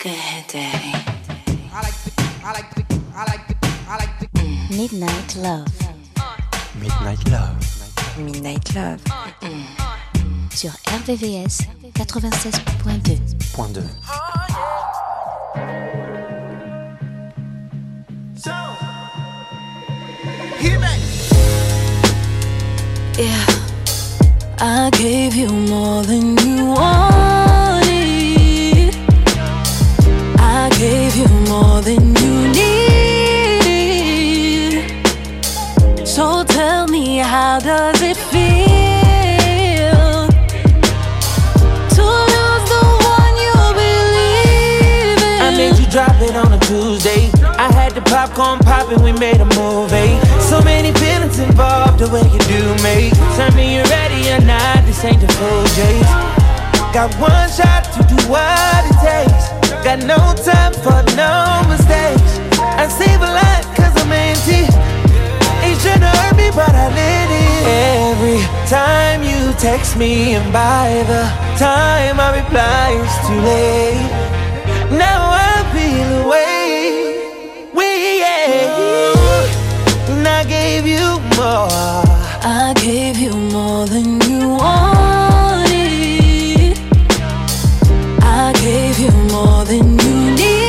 Good day. Midnight Love. Midnight Love. Midnight Love. Sur RVVS 96.2. Point 2. Yeah. I gave you more than you wanted. Popcorn popping, we made a movie. So many feelings involved, the way you do me. Tell me you're ready or not, this ain't the full J's. Got one shot to do what it takes. Got no time for no mistakes. I save a lot cause I'm empty. Trying to hurt me, but I let it. Every time you text me, and by the time I reply, it's too late. Gave you more. I gave you more than you wanted. I gave you more than you need.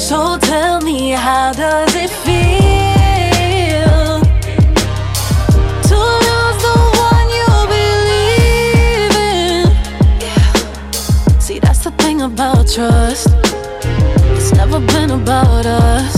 So tell me, how does it feel to lose the one you believe in? See, that's the thing about trust. It's never been about us.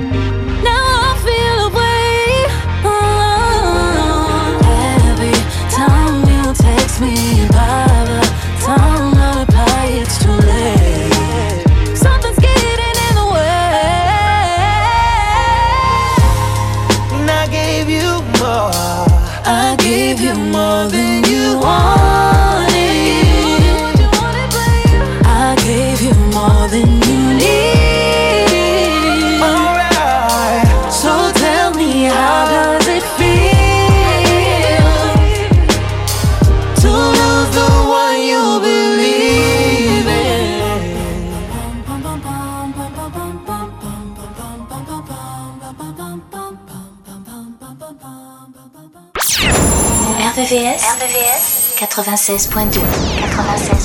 96.2 96.2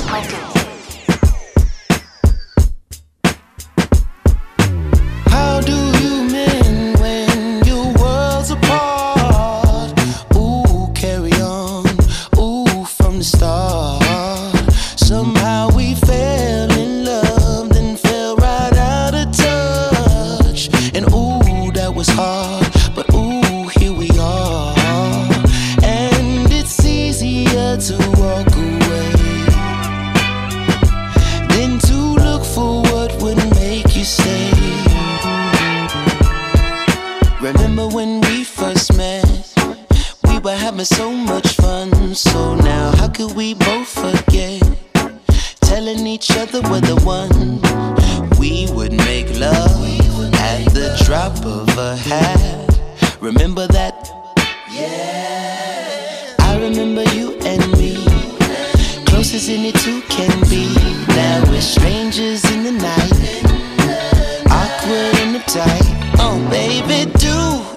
we first met? We were having so much fun. So now, how could we both forget? Telling each other we're the one. We would make love at the drop of a hat. Remember that? Yeah. I remember you and me. Closest any two can be. Now we're strangers in the night. Awkward and uptight. Oh, baby, do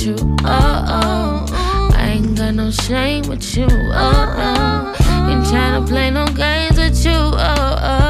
with you. Oh, oh. I ain't got no shame with you. Oh, oh. Ain't tryna play no games with you. Oh, oh.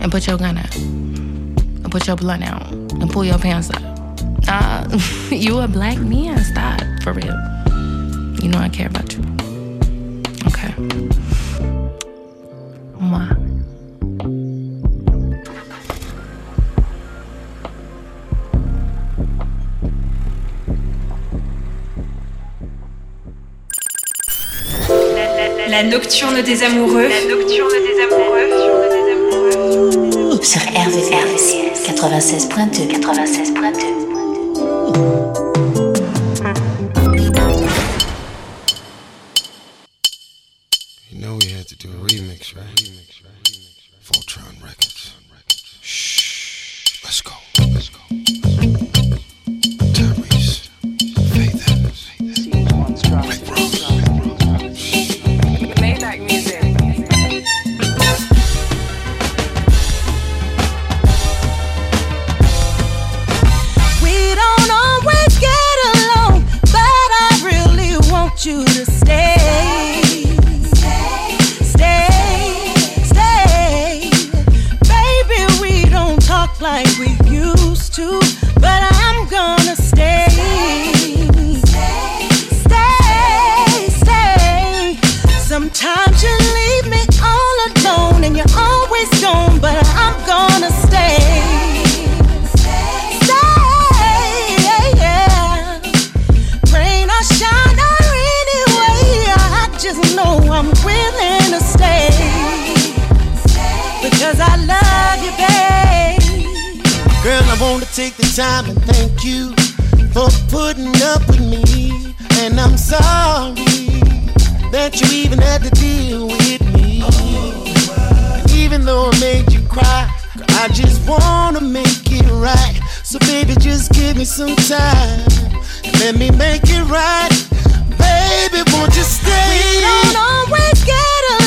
and put your gun up and put your blunt out and pull your pants up. Uh, you a black man. Stop, for real. You know I care about you. Okay. Mwah. La nocturne des amoureux. La nocturne des amoureux sur RVRVCS 96.2 96.2 And I'm sorry that you even had to deal with me. Oh. Even though I made you cry, I just wanna make it right. So baby, just give me some time let me make it right. Baby, won't you stay? We don't always get along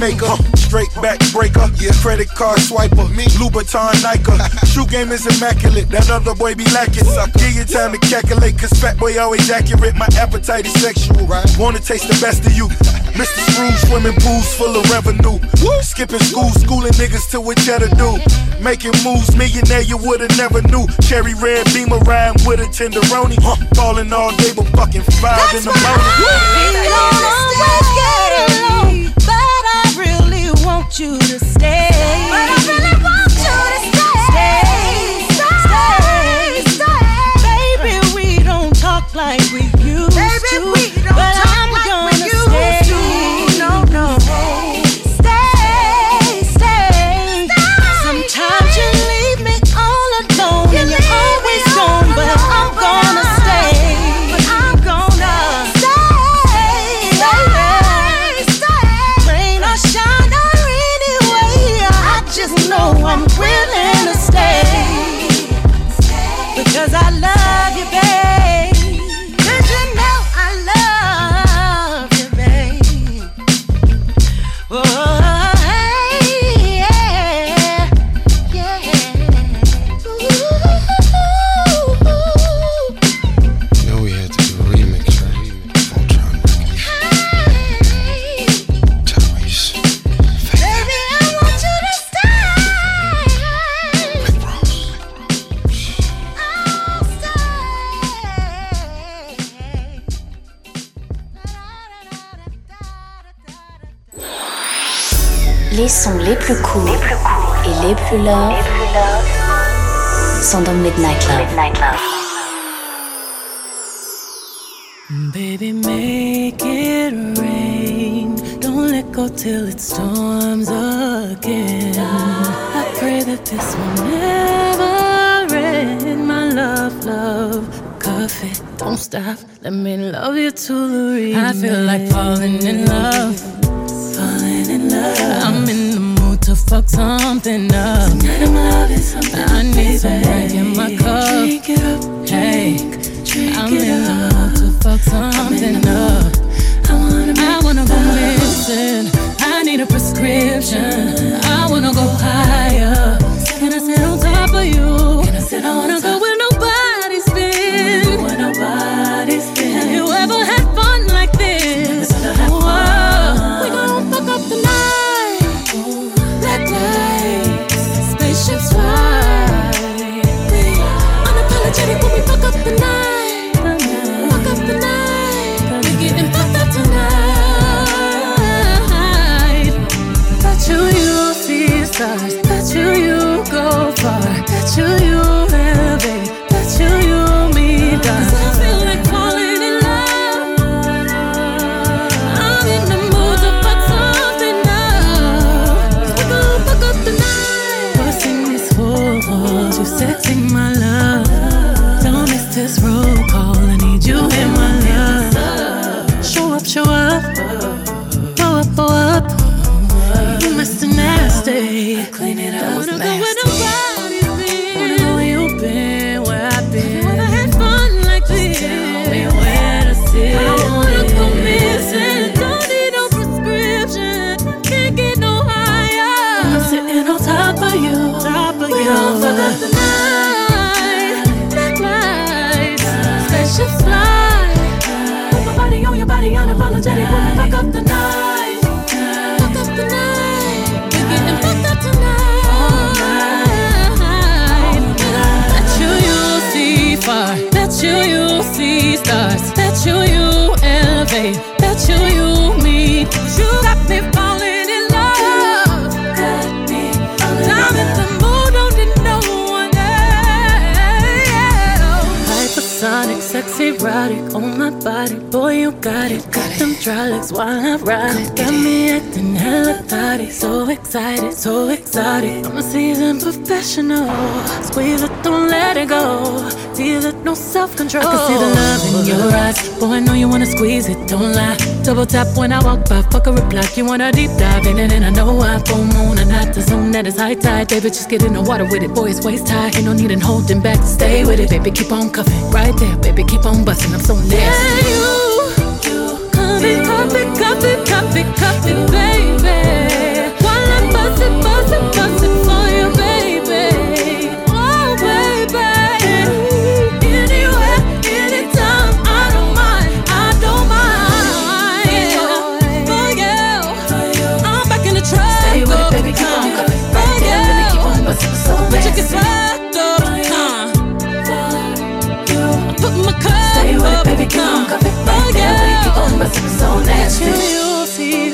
matchmaker, straight back breaker, credit card swiper, me Louboutin Nike. Shoe game is immaculate, that other boy be lacking. Give you time to calculate, cause fat boy always accurate. My appetite is sexual, wanna taste the best of you. Mr. Scrooge, swimming pools full of revenue. Skipping school, schooling niggas to what cheddar do. Making moves, millionaire you woulda never knew. Cherry red beamer riding with a tenderoni. Huh, falling all day but fucking five That's in the morning. We don't always get along want you to stay. Les sons les plus courts et les plus love sont dans Midnight Love. Baby, make it rain. Don't let go till it storms again. I pray that this will never end. My love, love, coffee, don't stop. Let me love you to the end. I feel like falling in love, falling. I'm in the mood to fuck something up. Tonight I'm loving something. I need some drink in my cup. Drink it up, hey. I'm in the mood to fuck something up. I wanna, I wanna go missing. I need a prescription. I wanna go higher. Can I sit on top of you? Can I sit I wanna go tonight. Bet you you'll see you you'll see stars. Bet you you elevate. Bet you you erotic on my body. Boy, you got it. Got them dry legs while I ride it. Got me acting hella thotty. So excited, so exotic. I'm a seasoned professional. Squeeze it, don't let it go. Deal it, no self control. I can see the oh. love in your eyes. Boy, I know you wanna squeeze it, don't lie. Double tap when I walk by, fuck a reply. You wanna deep dive in it, and I know I full moon and not the zone that is high tide. Baby, just get in the water with it. Boy, it's waist high. Ain't no need in holding back. Stay with it, baby. Keep on cuffing right there, baby. Keep on busting. I'm so nasty. Yeah, you, you, come and cuff it, cuff it, cuff it, it, baby. While I bust it,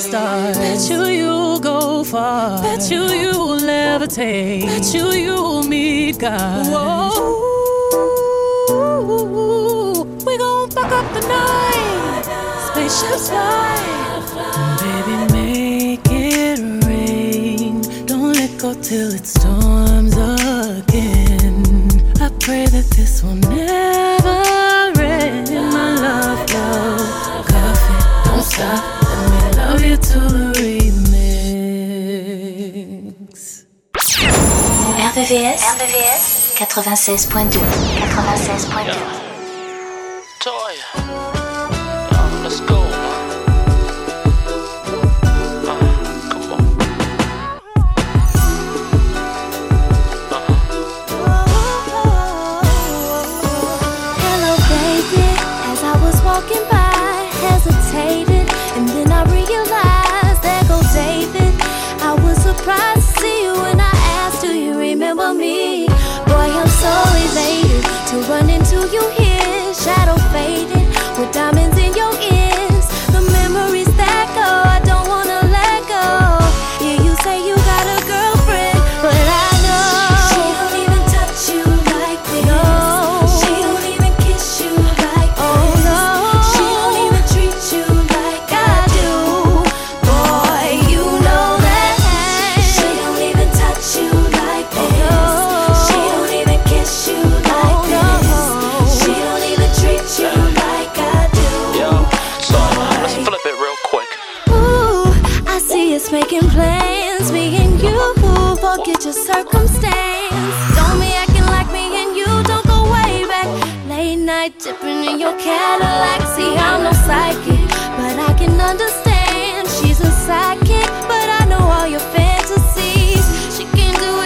stars. Bet you you'll go far. Bet you you'll levitate. Bet you you'll meet God. Whoa, we gon' fuck up the night. Spaceships fly. Baby, make it rain. Don't let go till it storms again. I pray that RVVS, RVVS 96.2 96.2 night dipping in your Cadillac. See, I'm no psychic, but I can understand. She's a sidekick, but I know all your fantasies. She can do it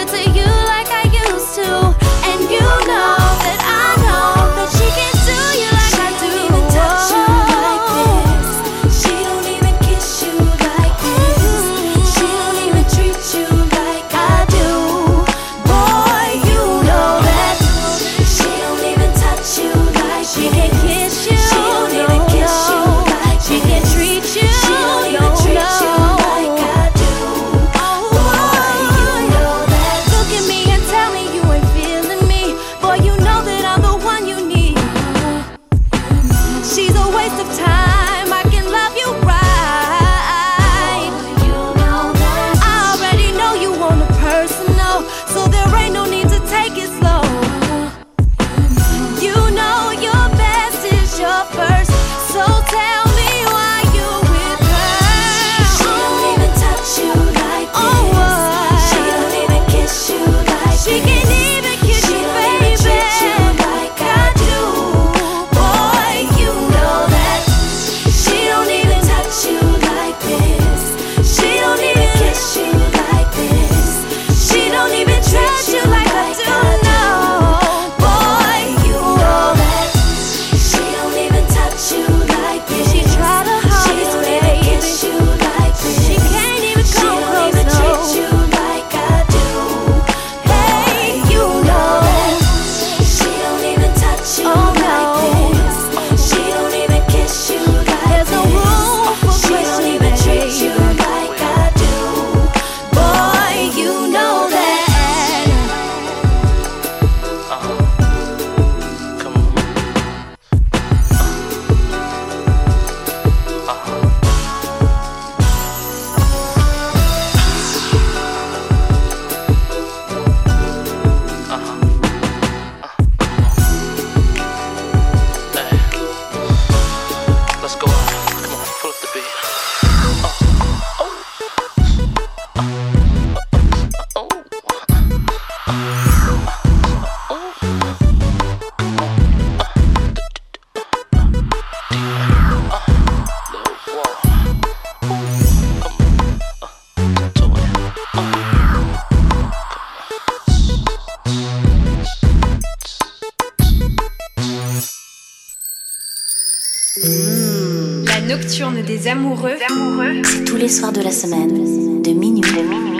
nocturne des amoureux. C'est tous les soirs de la semaine, de minuit,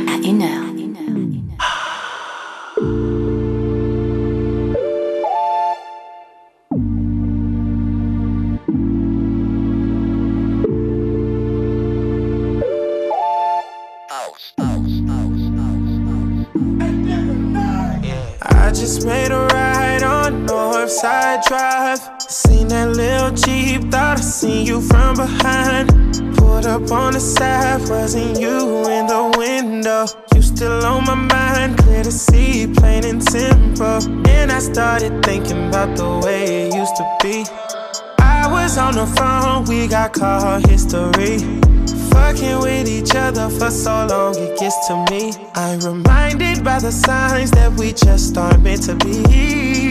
à 1 heure. I just made a ride on Northside Drive. Seen that little Jeep, thought I seen you from behind. Up on the side, wasn't you in the window? You still on my mind, clear to see, plain and simple. And I started thinking about the way it used to be. I was on the phone, we got call history. Fucking with each other for so long, it gets to me. I'm reminded by the signs that we just aren't meant to be.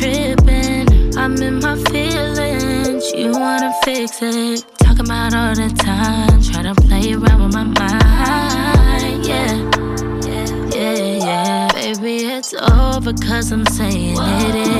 Tripping. I'm in my feelings. You wanna fix it. Talking about all the time. Try to play around with my mind. Yeah. Yeah, yeah. Baby, it's over cause I'm saying it is.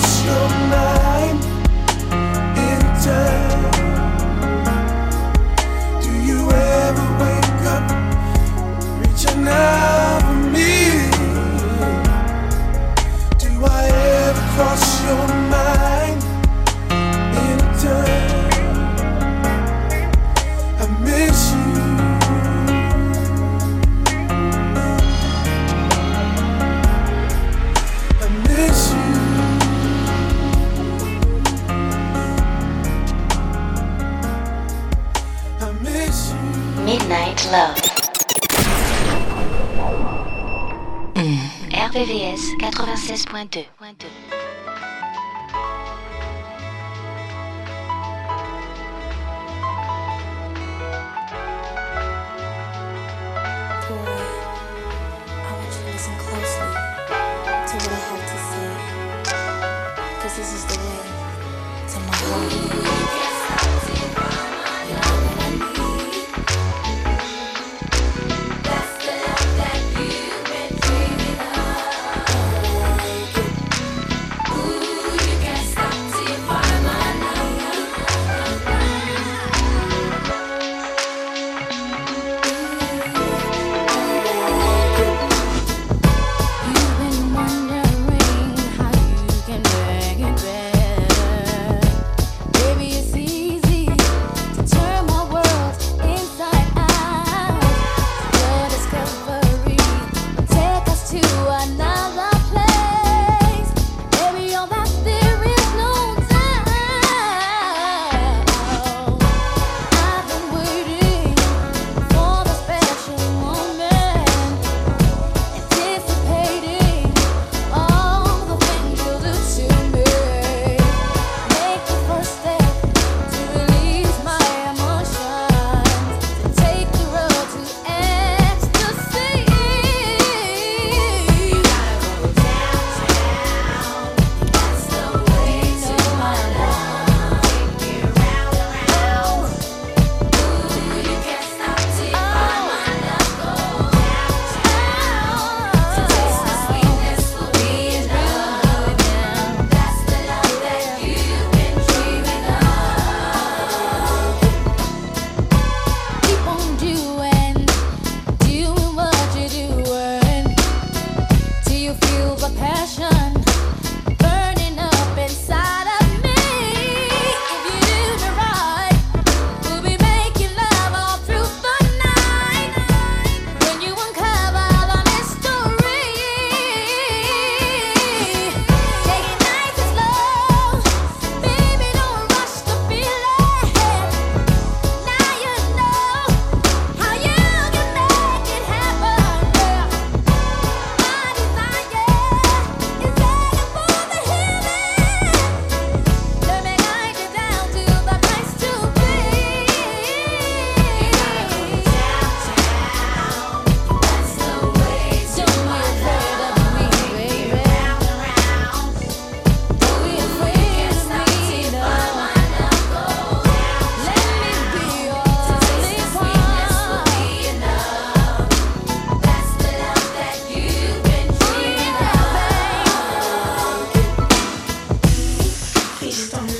lost your mind. love. RVVS 96.2. 就是。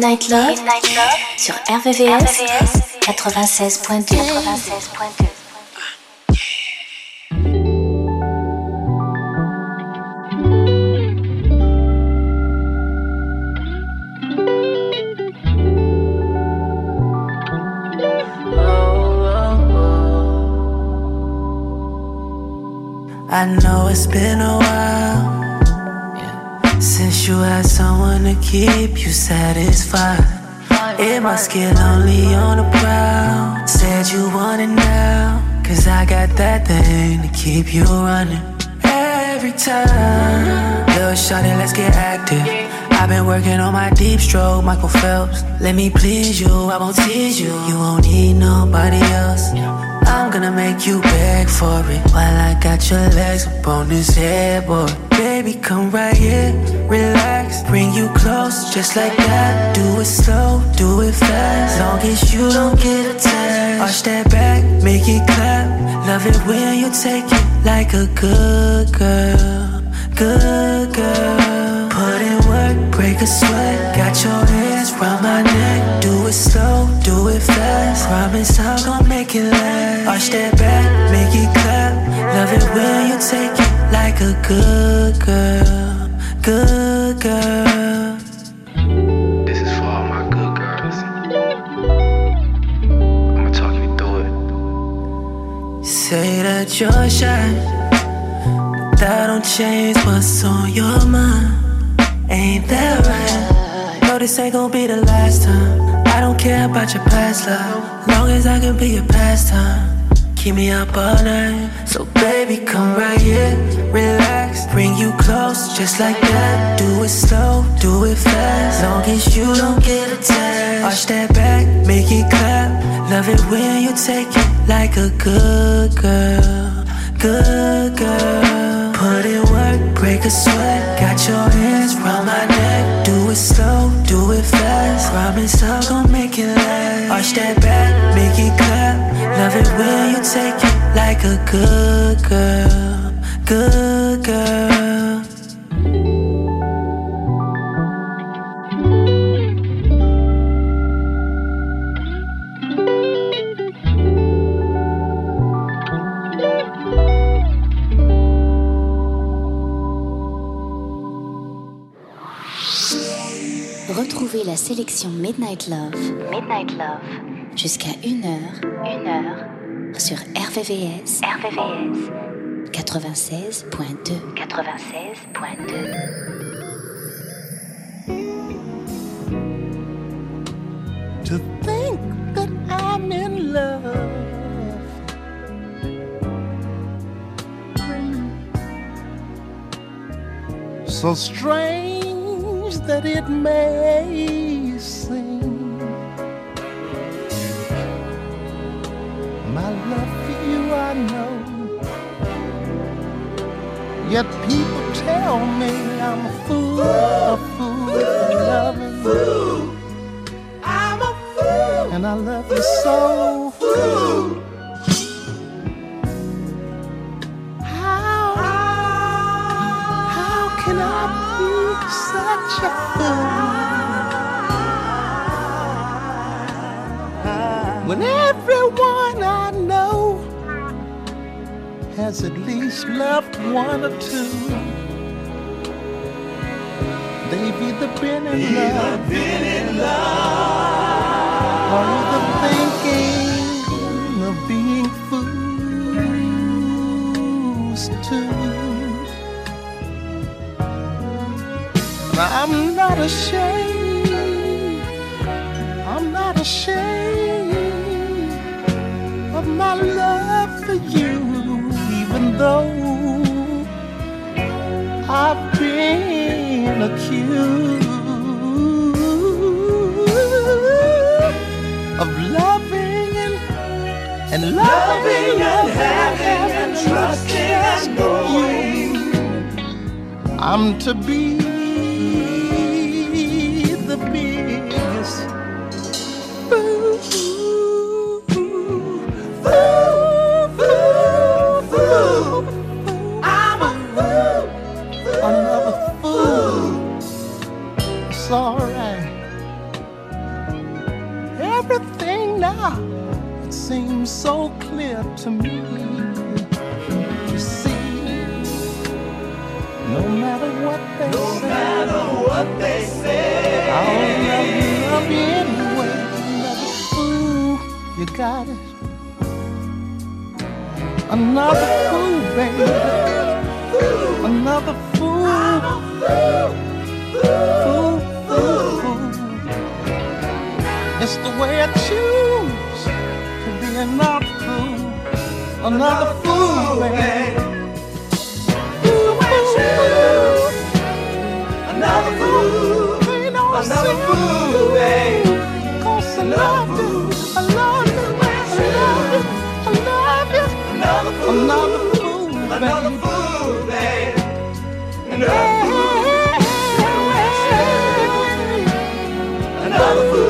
Midnight Love, sur RVVS, 96.2. 96.2. I know it's been a while since you had someone to keep you satisfied. It must get lonely on the prowl. Said you want it now, cause I got that thing to keep you running. Every time, little shawty, let's get active. I've been working on my deep stroke, Michael Phelps. Let me please you, I won't tease you. You won't need nobody else. I'm gonna make you beg for it while I got your legs up on this headboard. Baby, come right here, relax, bring you close, just like that. Do it slow, do it fast, long as you don't get attached. Arch that back, make it clap. Love it when you take it like a good girl, good girl. Put in work, break a sweat. Got your hands round my neck. Do it slow, do it fast. Promise I'm gonna make it last. Arch that back, make it clap. Love it when you take it like a good girl, good girl. This is for all my good girls. I'ma talk you through it. Say that you're shy, but that don't change what's on your mind. Ain't that right? This ain't gonna be the last time. I don't care about your past love, long as I can be your pastime. Keep me up all night, so baby, come right here, relax, bring you close, just like that. Do it slow, do it fast, long as you don't get attached. Arch that back, make it clap. Love it when you take it like a good girl, good girl. Put in work, break a sweat. Got your hands round my Arch that back, make it clap. Love it when you take it like a good girl, good girl. La sélection Midnight Love, Midnight Love, jusqu'à 1h, 1h, sur RVVS, RVVS, 96.2, 96.2. to think that it may seem. My love for you, I know. Yet people tell me I'm a fool, a fool for loving you. I'm a fool. And I love you so. Fool. Fool? When everyone I know has at least loved one or two. They've either been in love, been in love, or either thinking of being fools too. I'm not ashamed. I'm not ashamed of my love for you, even though I've been accused of loving and, and loving and having and trusting and knowing I'm to be so clear to me. You see, no matter what they no say, matter what they say, I'll love you, love you anyway. Another fool, you got it. Another fool, baby. Another fool. Fool, fool, fool. It's the way I choose another fool. Another fool, baby. Another fool. Another fool. Another fool. Another fool, babe. Another fool. Another fool. Another fool.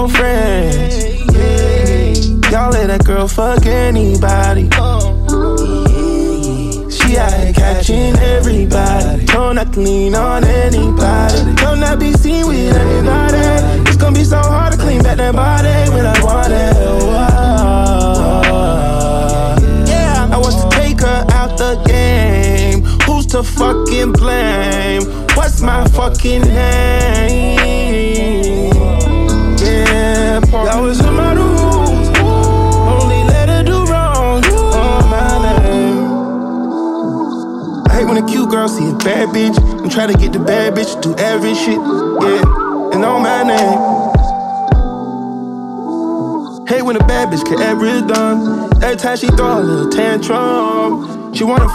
my bitches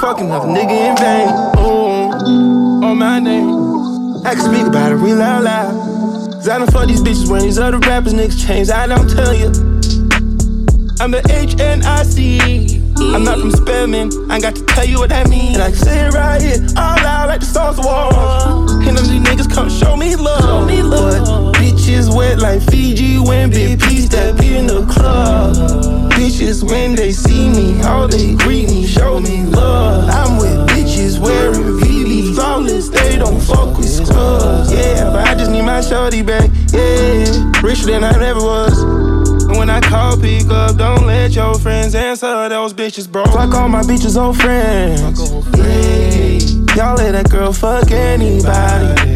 tantrum, she wanna fuck another nigga in vain. Oh, on my name. I can speak about it real out loud. Cause I done fuck these bitches when these other rappers niggas change. I don't tell you. I'm the HNIC. I'm not from Spelman. I got to tell you what that means. And I can say it right here, all loud like the stars war. And them these niggas come show me love. Show me love. But bitches wet like Fiji when big P step in the club. Bitches when they see me, all they greet me, show me love. I'm with bitches wearing VV flawless, they don't fuck with scrubs. Yeah, but I just need my shorty back. Yeah, richer than I ever was. And when I call, pick up, don't let your friends answer those bitches, bro. Fuck all my bitches, old friends. Yeah, y'all let that girl fuck anybody.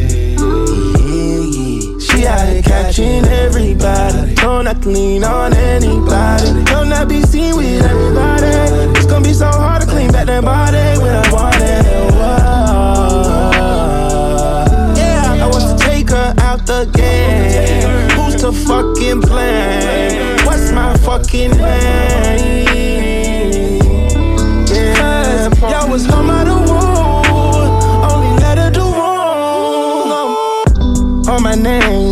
Out here catching everybody. Don't not lean on anybody. Don't not be seen with everybody. It's gonna be so hard to clean back that body when I want it. Yeah, I want to take her out the game. Who's to fucking blame? What's my fucking name? Yeah, y'all was out of wood. Only let her do wrong on my name.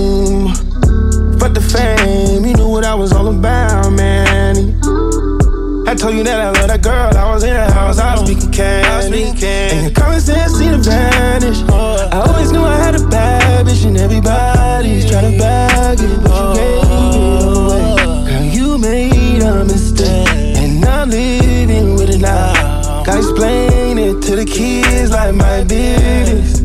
Was all about, man. I told you that I love that girl. I was in the house, I was speaking cash. And your common sense seemed to vanish. I always knew I had a bad bitch, and everybody's trying to bag it, but you gave it away. Girl, you made a mistake, and I'm living with it now. Gotta explain it to the kids like my business.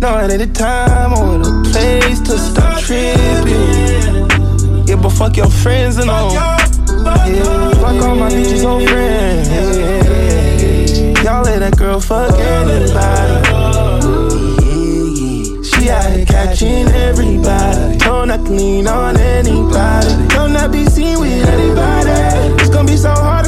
No, it ain't the time or the place to stop tripping. Yeah, but fuck your friends and all. Yeah, fuck all my bitches old friends. Yeah, y'all let that girl fuck anybody. She out here catching everybody. Don't not lean on anybody. Don't not be seen with anybody. It's gonna be so hard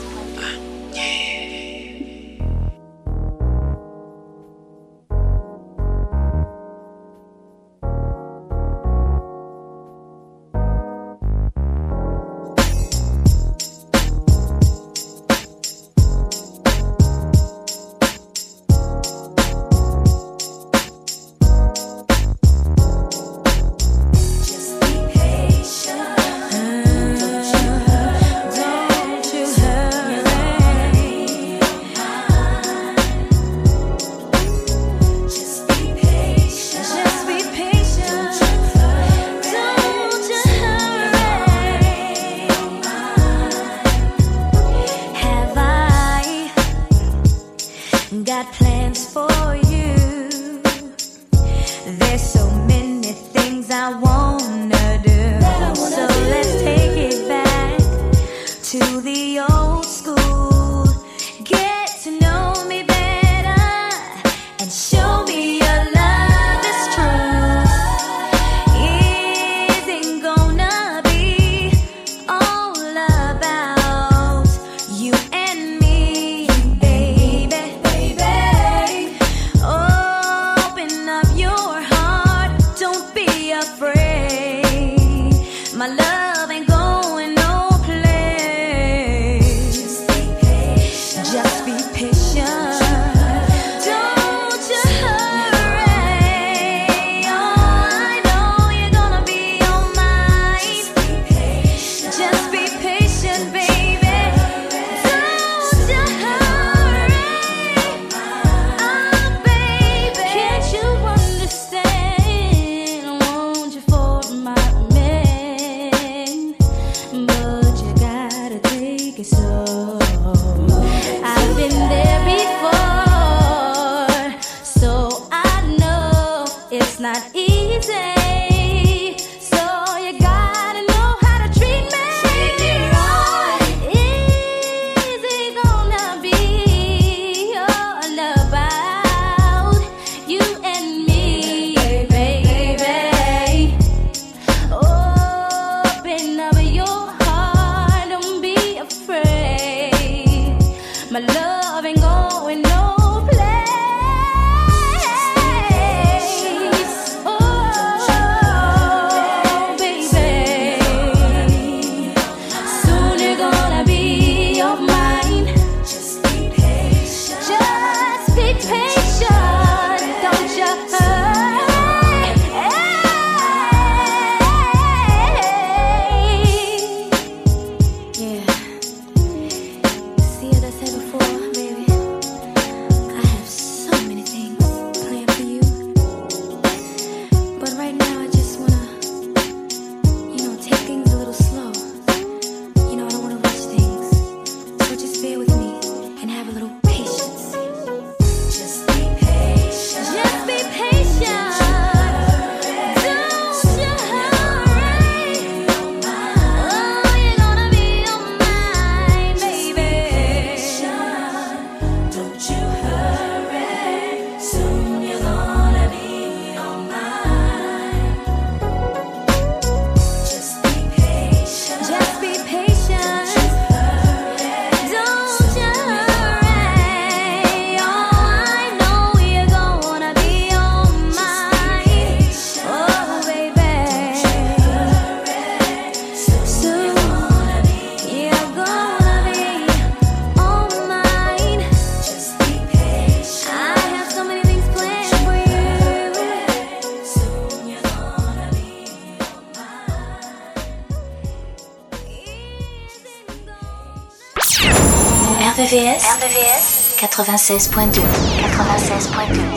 96.2 96.2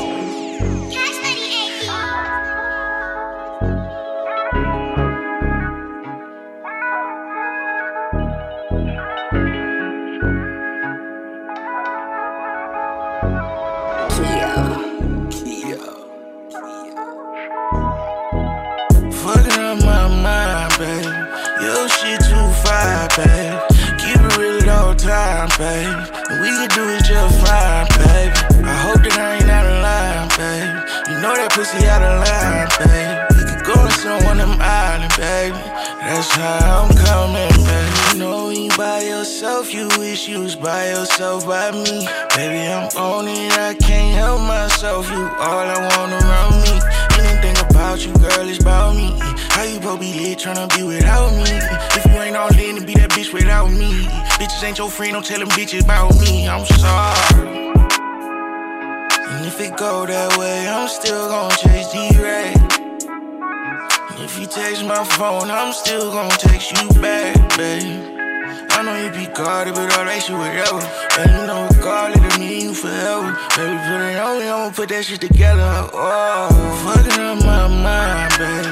Baby, I'm on it, I can't help myself. You all I want around me. Anything about you, girl, is about me. How you broke be lit tryna be without me? If you ain't all in, to be that bitch without me. Bitches ain't your friend, don't tell them bitches about me. I'm sorry. And if it go that way, I'm still gon' chase D-Ray. And if you text my phone, I'm still gon' text you back, babe. I know you be guarded, but all that shit whatever. And you know regardless, it mean you forever. Baby, put it on me, I'ma put that shit together. Oh, fucking up my mind, babe.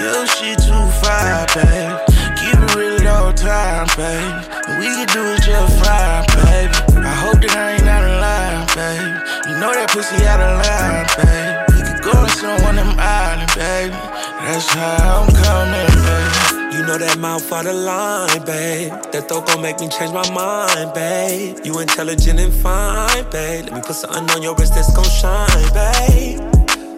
Your shit too fire, babe. Keep it real at all time, babe. We can do it just fine, baby. I hope that I ain't out of line, babe. You know that pussy out of line, babe. We could go to one of them islands, baby. That's how I'm coming, baby. You know that mouth out of line, babe. That thought gon' make me change my mind, babe. You intelligent and fine, babe. Let me put something on your wrist that's gon' shine, babe.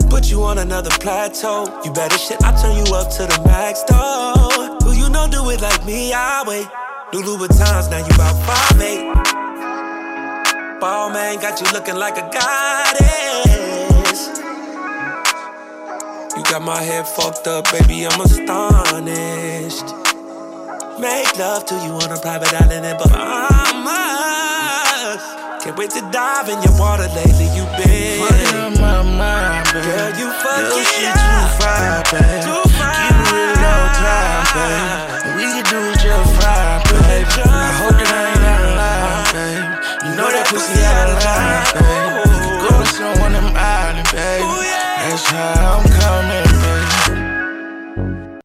Put you on another plateau. You better shit, I turn you up to the max, though. Who you know do it like me, I wait. New Louboutins, now you about five eight. Balmain got you looking like a goddess. Got my head fucked up, baby, I'm astonished. Make love to you on a private island in Bahamas. Can't wait to dive in your water lately, you been. Fucking up my mind, babe. Girl, you fucking shit too fire, babe. Keep it real all time, babe. We can do it just fine, babe. I hope that I ain't out of line, babe. You know that pussy out of line, babe. I'm coming.